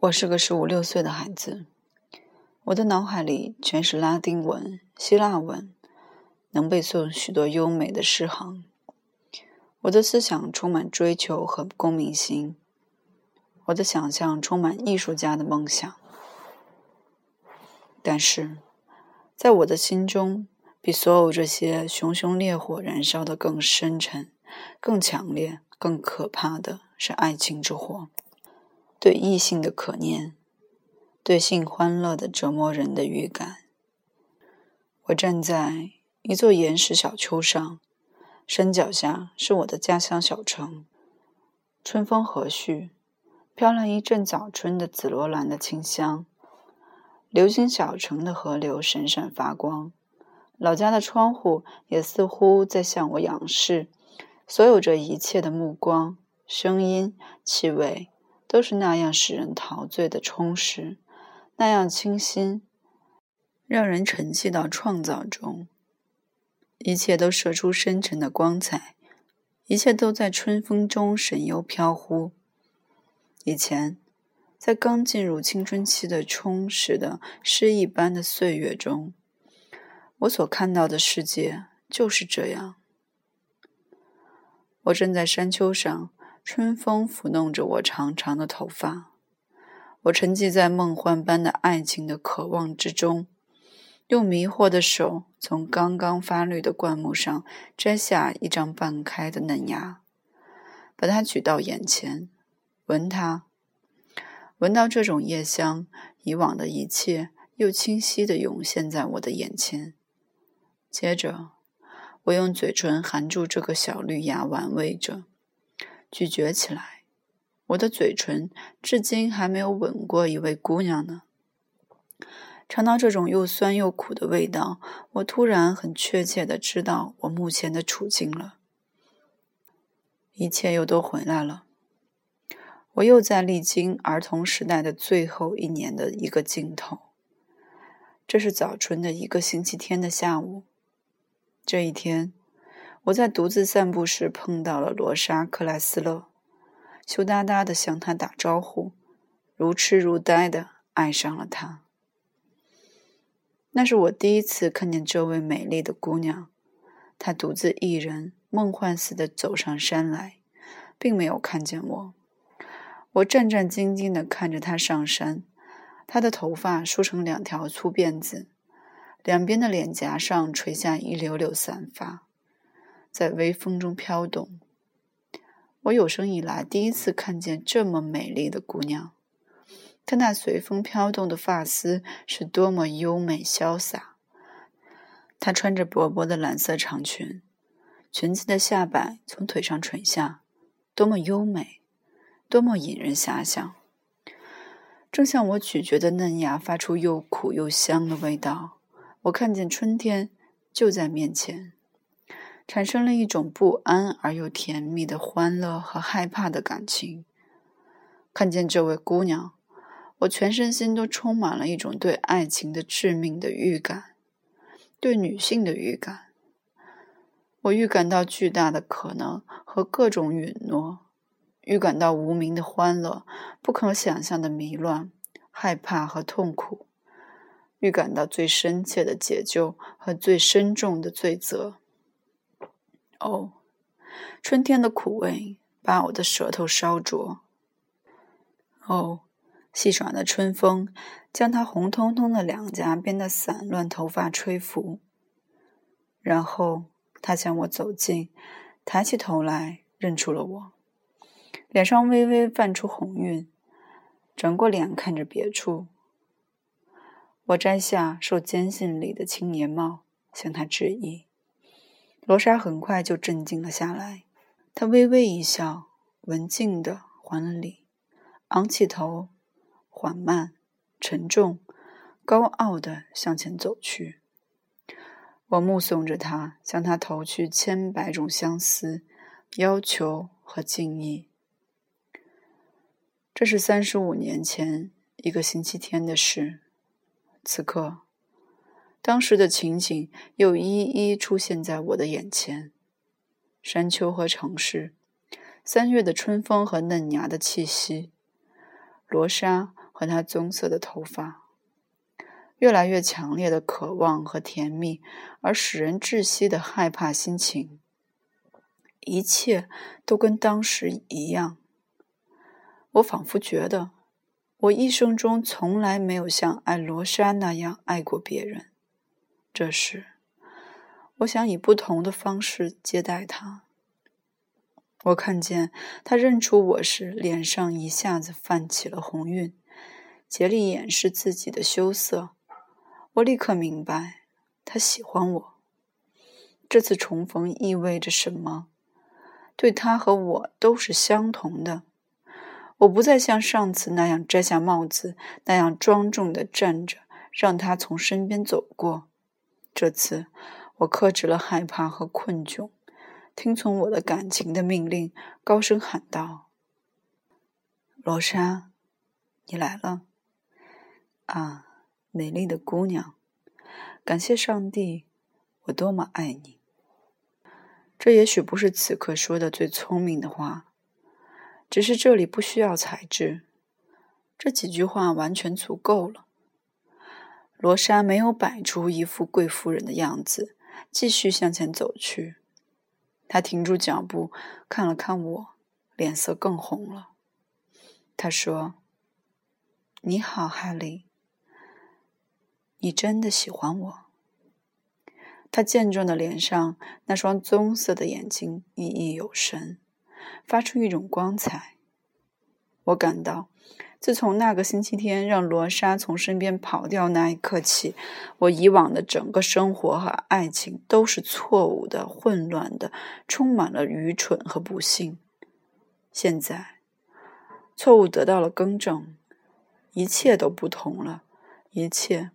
我是个十五六岁的孩子，我的脑海里全是拉丁文、希腊文，能背诵许多优美的诗行。我的思想充满追求和公民心，我的想象充满艺术家的梦想。但是，在我的心中，比所有这些熊熊烈火燃烧的更深沉、更强烈、更可怕的是爱情之火。对异性的可念，对性欢乐的折磨人的预感。我站在一座岩石小丘上，山脚下是我的家乡小城。春风和煦，飘来一阵早春的紫罗兰的清香。流经小城的河流闪闪发光，老家的窗户也似乎在向我仰视。所有这一切的目光、声音、气味。都是那样使人陶醉的充实，那样清新，让人沉寂到创造中。一切都射出深沉的光彩，一切都在春风中神游飘忽。以前，在刚进入青春期的充实的诗一般的岁月中，我所看到的世界就是这样。我站在山丘上。春风抚弄着我长长的头发，我沉寂在梦幻般的爱情的渴望之中，用迷惑的手从刚刚发绿的灌木上摘下一张半开的嫩芽，把它举到眼前，闻它，闻到这种叶香，以往的一切又清晰地涌现在我的眼前。接着，我用嘴唇含住这个小绿芽，玩味着。咀嚼起来，我的嘴唇至今还没有吻过一位姑娘呢。尝到这种又酸又苦的味道，我突然很确切的知道我目前的处境了。一切又都回来了，我又在历经儿童时代的最后一年的一个尽头。这是早春的一个星期天的下午，这一天。我在独自散步时碰到了罗莎·克莱斯勒，羞答答地向他打招呼，如痴如呆地爱上了他。那是我第一次看见这位美丽的姑娘，她独自一人，梦幻似的走上山来，并没有看见我。我战战兢兢地看着她上山，她的头发梳成两条粗辫子，两边的脸颊上垂下一绺绺散发。在微风中飘动。我有生以来第一次看见这么美丽的姑娘。她那随风飘动的发丝是多么优美潇洒。她穿着薄薄的蓝色长裙，裙子的下摆从腿上垂下，多么优美，多么引人遐想。正像我咀嚼的嫩芽发出又苦又香的味道，我看见春天就在面前。产生了一种不安而又甜蜜的欢乐和害怕的感情。看见这位姑娘，我全身心都充满了一种对爱情的致命的预感，对女性的预感。我预感到巨大的可能和各种允诺，预感到无名的欢乐、不可想象的迷乱、害怕和痛苦，预感到最深切的解救和最深重的罪责。哦，春天的苦味把我的舌头烧灼。哦，戏耍的春风将她红彤彤的两颊边的散乱头发吹拂。然后他向我走近，抬起头来，认出了我，脸上微微泛出红晕，转过脸看着别处。我摘下受坚信里的青年帽，向他致意。罗莎很快就镇静了下来，她微微一笑，文静地还了礼，昂起头，缓慢、沉重、高傲地向前走去。我目送着她，向她投去千百种相思、要求和敬意。这是三十五年前一个星期天的事，此刻。当时的情景又一一出现在我的眼前：山丘和城市，三月的春风和嫩芽的气息，罗莎和她棕色的头发。越来越强烈的渴望和甜蜜，而使人窒息的害怕心情，一切都跟当时一样。我仿佛觉得，我一生中从来没有像爱罗莎那样爱过别人。这时，我想以不同的方式接待他。我看见他认出我时，脸上一下子泛起了红晕，竭力掩饰自己的羞涩。我立刻明白，他喜欢我。这次重逢意味着什么？对他和我都是相同的。我不再像上次那样摘下帽子，那样庄重的站着，让他从身边走过。这次，我克制了害怕和困窘，听从我的感情的命令，高声喊道：“罗莎，你来了！啊！”美丽的姑娘，感谢上帝，我多么爱你！这也许不是此刻说的最聪明的话，只是这里不需要才智，这几句话完全足够了。罗莎没有摆出一副贵妇人的样子，继续向前走去。她停住脚步，看了看我，脸色更红了。她说：“你好，哈利。”你真的喜欢我？他健壮的脸上那双棕色的眼睛熠熠有神，发出一种光彩。我感到，自从那个星期天让罗莎从身边跑掉那一刻起，我以往的整个生活和爱情都是错误的、混乱的，充满了愚蠢和不幸。现在，错误得到了更正，一切都不同了，一切。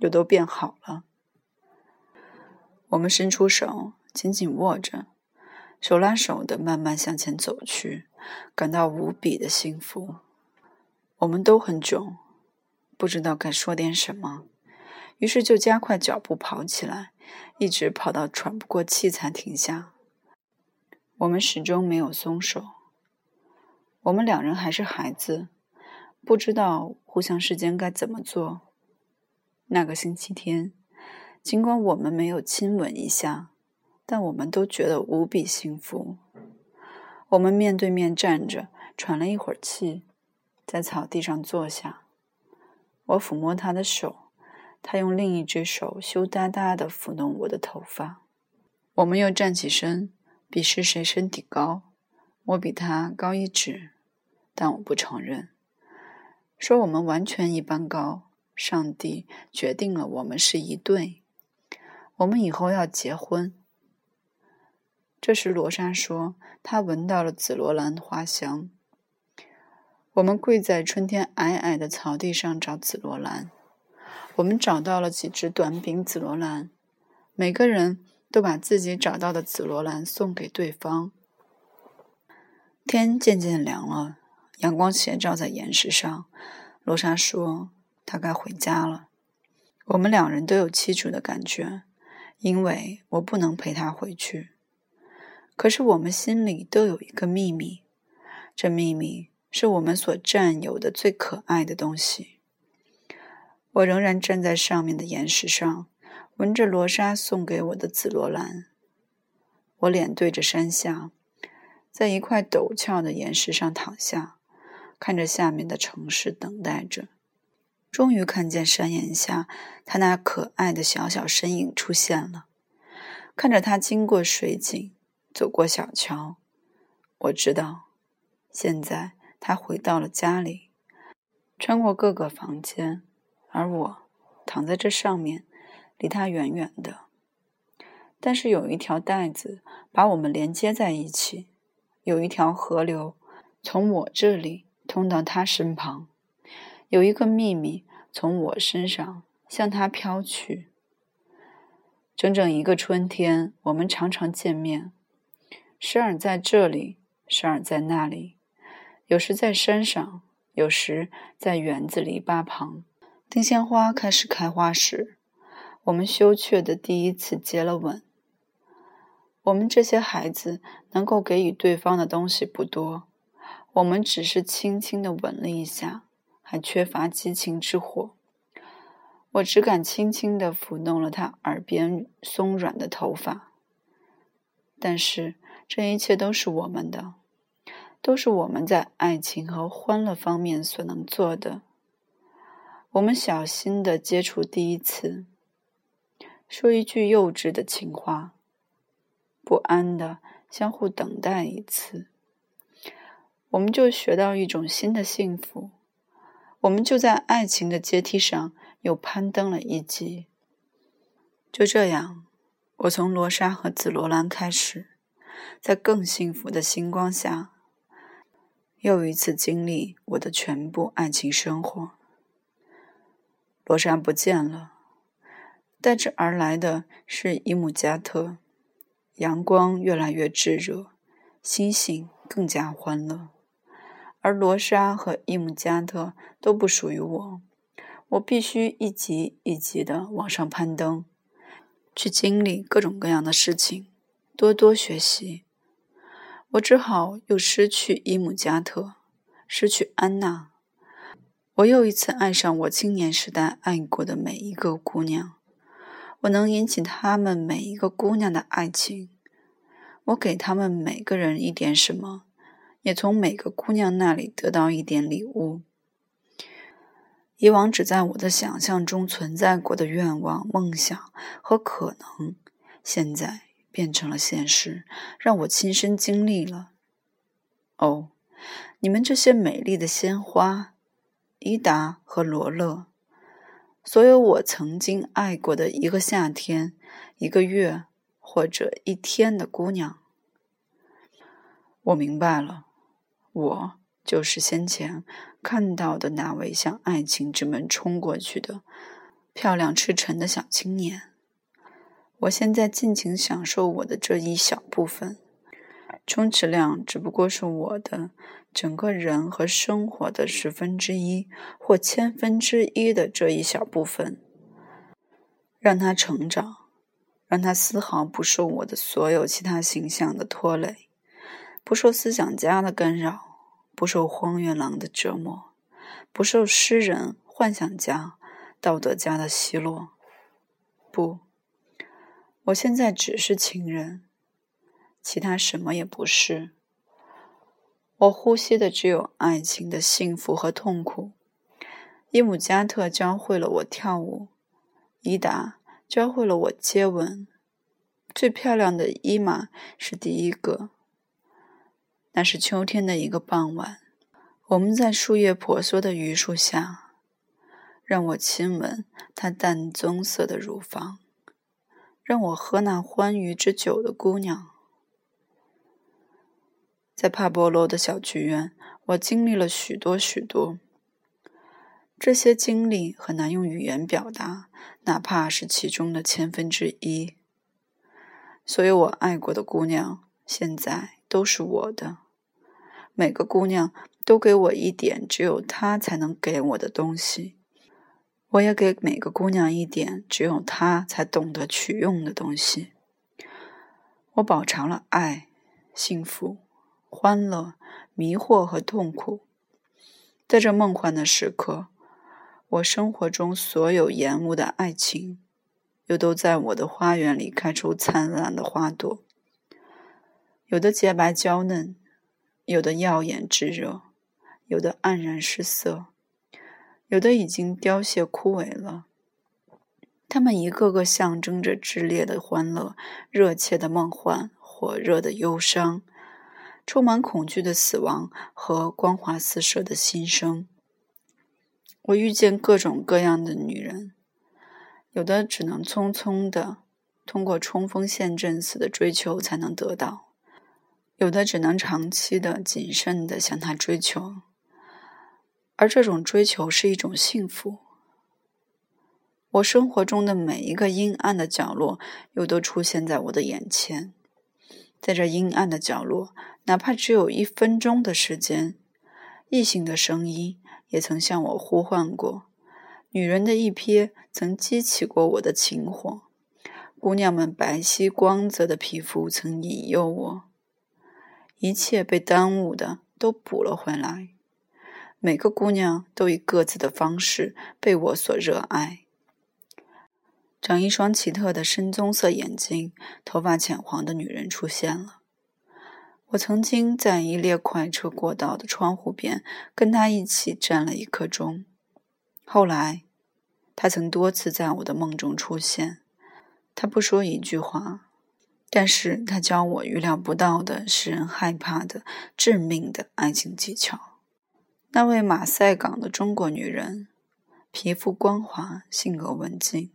又都变好了。我们伸出手，紧紧握着，手拉手的慢慢向前走去，感到无比的幸福。我们都很囧，不知道该说点什么，于是就加快脚步跑起来，一直跑到喘不过气才停下。我们始终没有松手。我们两人还是孩子，不知道互相之间该怎么做。那个星期天，尽管我们没有亲吻一下，但我们都觉得无比幸福。我们面对面站着，喘了一会儿气，在草地上坐下。我抚摸他的手，他用另一只手羞答答地抚弄我的头发。我们又站起身，比试谁身体高。我比他高一指，但我不承认，说我们完全一般高。上帝决定了，我们是一对，我们以后要结婚。这时，罗莎说，她闻到了紫罗兰花香。我们跪在春天矮矮的草地上找紫罗兰，我们找到了几只短柄紫罗兰，每个人都把自己找到的紫罗兰送给对方。天渐渐凉了，阳光斜照在岩石上。罗莎说。她该回家了。我们两人都有凄楚的感觉，因为我不能陪她回去。可是我们心里都有一个秘密，这秘密是我们所占有的最可爱的东西。我仍然站在上面的岩石上，闻着罗莎送给我的紫罗兰。我脸对着山下，在一块陡峭的岩石上躺下，看着下面的城市，等待着。终于看见山岩下，他那可爱的小小身影出现了。看着他经过水井，走过小桥，我知道，现在他回到了家里，穿过各个房间，而我躺在这上面，离他远远的。但是有一条带子把我们连接在一起，有一条河流从我这里通到他身旁。有一个秘密从我身上向他飘去。整整一个春天，我们常常见面，时而在这里，时而在那里，有时在山上，有时在园子篱笆旁。丁香花开始开花时，我们羞怯的第一次接了吻。我们这些孩子能够给予对方的东西不多，我们只是轻轻的吻了一下。还缺乏激情之火。我只敢轻轻地抚弄了他耳边松软的头发。但是这一切都是我们的，都是我们在爱情和欢乐方面所能做的。我们小心的接触第一次，说一句幼稚的情话，不安的相互等待一次，我们就学到一种新的幸福。我们就在爱情的阶梯上又攀登了一级。就这样，我从罗莎和紫罗兰开始，在更幸福的星光下，又一次经历我的全部爱情生活。罗莎不见了，带之而来的是伊姆加特。阳光越来越炙热，星星更加欢乐，而罗莎和伊姆加特都不属于我。我必须一级一级的往上攀登，去经历各种各样的事情，多多学习。我只好又失去伊姆加特，失去安娜。我又一次爱上我青年时代爱过的每一个姑娘，我能引起她们每一个姑娘的爱情，我给她们每个人一点什么，也从每个姑娘那里得到一点礼物。以往只在我的想象中存在过的愿望、梦想和可能，现在变成了现实，让我亲身经历了。哦，你们这些美丽的鲜花！伊达和罗勒，所有我曾经爱过的一个夏天、一个月或者一天的姑娘，我明白了，我就是先前看到的那位向爱情之门冲过去的漂亮赤诚的小青年。我现在尽情享受我的这一小部分。充其量只不过是我的整个人和生活的十分之一或千分之一的这一小部分，让他成长，让他丝毫不受我的所有其他形象的拖累，不受思想家的干扰，不受荒原狼的折磨，不受诗人、幻想家、道德家的奚落。不，我现在只是情人。其他什么也不是。我呼吸的只有爱情的幸福和痛苦。伊姆加特教会了我跳舞，伊达教会了我接吻。最漂亮的伊玛是第一个。那是秋天的一个傍晚，我们在树叶婆娑的榆树下，让我亲吻她淡棕色的乳房，让我喝那欢愉之酒的姑娘。在帕波罗的小剧院，我经历了许多许多。这些经历很难用语言表达，哪怕是其中的千分之一。所有我爱过的姑娘，现在都是我的。每个姑娘都给我一点只有她才能给我的东西，我也给每个姑娘一点只有她才懂得取用的东西。我饱尝了爱，幸福。欢乐、迷惑和痛苦，在这梦幻的时刻，我生活中所有延误的爱情，又都在我的花园里开出灿烂的花朵。有的洁白娇嫩，有的耀眼炙热，有的黯然失色，有的已经凋谢枯萎了。它们一个个象征着炽烈的欢乐、热切的梦幻、火热的忧伤。充满恐惧的死亡和光华四射的新生。我遇见各种各样的女人，有的只能匆匆的通过冲锋陷阵似的追求才能得到，有的只能长期的谨慎的向他追求，而这种追求是一种幸福。我生活中的每一个阴暗的角落，又都出现在我的眼前，在这阴暗的角落。哪怕只有一分钟的时间，异性的声音也曾向我呼唤过，女人的一瞥曾激起过我的情火，姑娘们白皙光泽的皮肤曾引诱我，一切被耽误的都补了回来，每个姑娘都以各自的方式被我所热爱。长一双奇特的深棕色眼睛、头发浅黄的女人出现了。我曾经在一列快车过道的窗户边跟她一起站了一刻钟。后来，她曾多次在我的梦中出现。她不说一句话，但是她教我预料不到的、使人害怕的、致命的爱情技巧。那位马赛港的中国女人，皮肤光滑，性格文静。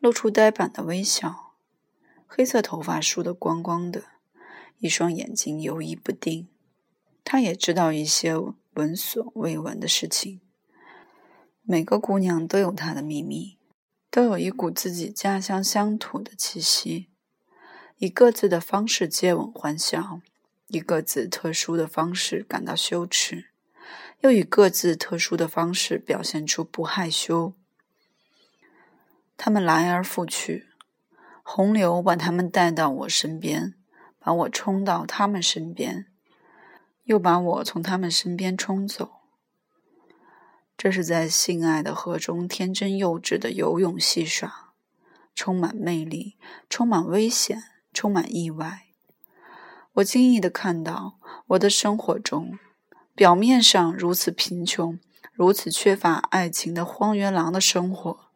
露出呆板的微笑，黑色头发梳得光光的，一双眼睛游移不定。他也知道一些闻所未闻的事情。每个姑娘都有她的秘密，都有一股自己家乡乡土的气息，以各自的方式接吻欢笑，以各自特殊的方式感到羞耻，又以各自特殊的方式表现出不害羞。他们来而复去，洪流把他们带到我身边，把我冲到他们身边，又把我从他们身边冲走。这是在性爱的河中天真幼稚的游泳戏耍，充满魅力，充满危险，充满意外。我惊异的看到，我的生活中，表面上如此贫穷、如此缺乏爱情的荒原狼的生活。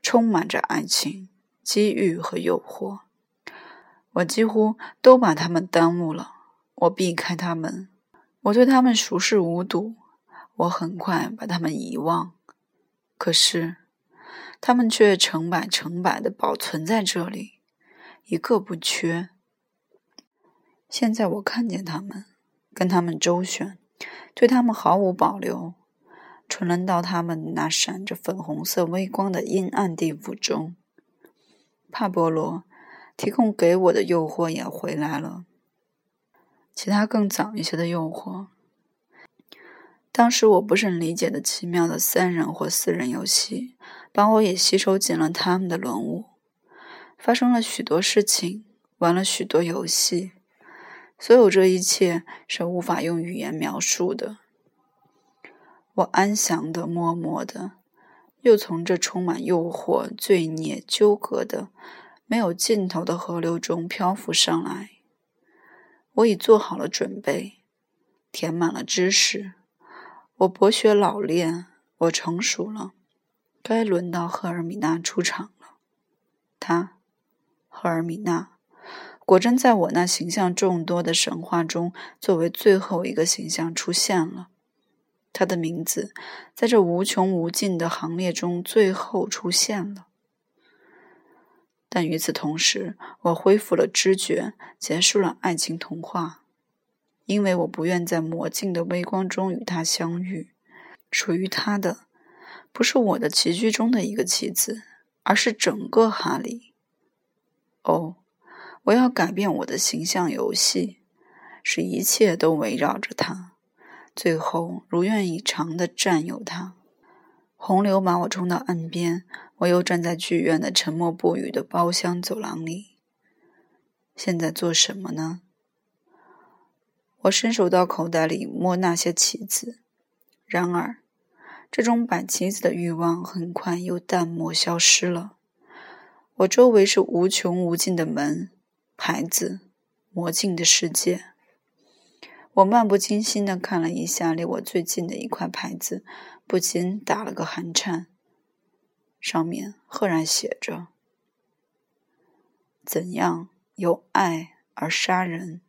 充满着爱情、机遇和诱惑，我几乎都把他们耽误了。我避开他们，我对他们熟视无睹，我很快把他们遗忘。可是，他们却成百成百的保存在这里，一个不缺。现在我看见他们，跟他们周旋，对他们毫无保留。沉沦到他们那闪着粉红色微光的阴暗地府中。帕波罗提供给我的诱惑也回来了，其他更早一些的诱惑。当时我不是很理解的奇妙的三人或四人游戏，把我也吸收进了他们的轮舞。发生了许多事情，玩了许多游戏，所有这一切是无法用语言描述的。我安详的、默默的，又从这充满诱惑、罪孽、纠葛的、没有尽头的河流中漂浮上来。我已做好了准备，填满了知识。我博学老练，我成熟了。该轮到赫尔米娜出场了。她，赫尔米娜，果真在我那形象众多的神话中，作为最后一个形象出现了。他的名字在这无穷无尽的行列中最后出现了，但与此同时，我恢复了知觉，结束了爱情童话，因为我不愿在魔镜的微光中与他相遇。属于他的，不是我的棋局中的一个棋子，而是整个哈利。哦，我要改变我的形象游戏，使一切都围绕着他。最后，如愿以偿的占有它。洪流把我冲到岸边，我又站在剧院的沉默不语的包厢走廊里。现在做什么呢？我伸手到口袋里摸那些棋子，然而，这种摆棋子的欲望很快又淡漠消失了。我周围是无穷无尽的门、孩子、魔镜的世界。我漫不经心的看了一下离我最近的一块牌子，不禁打了个寒颤。上面赫然写着：“怎样由爱而杀人。”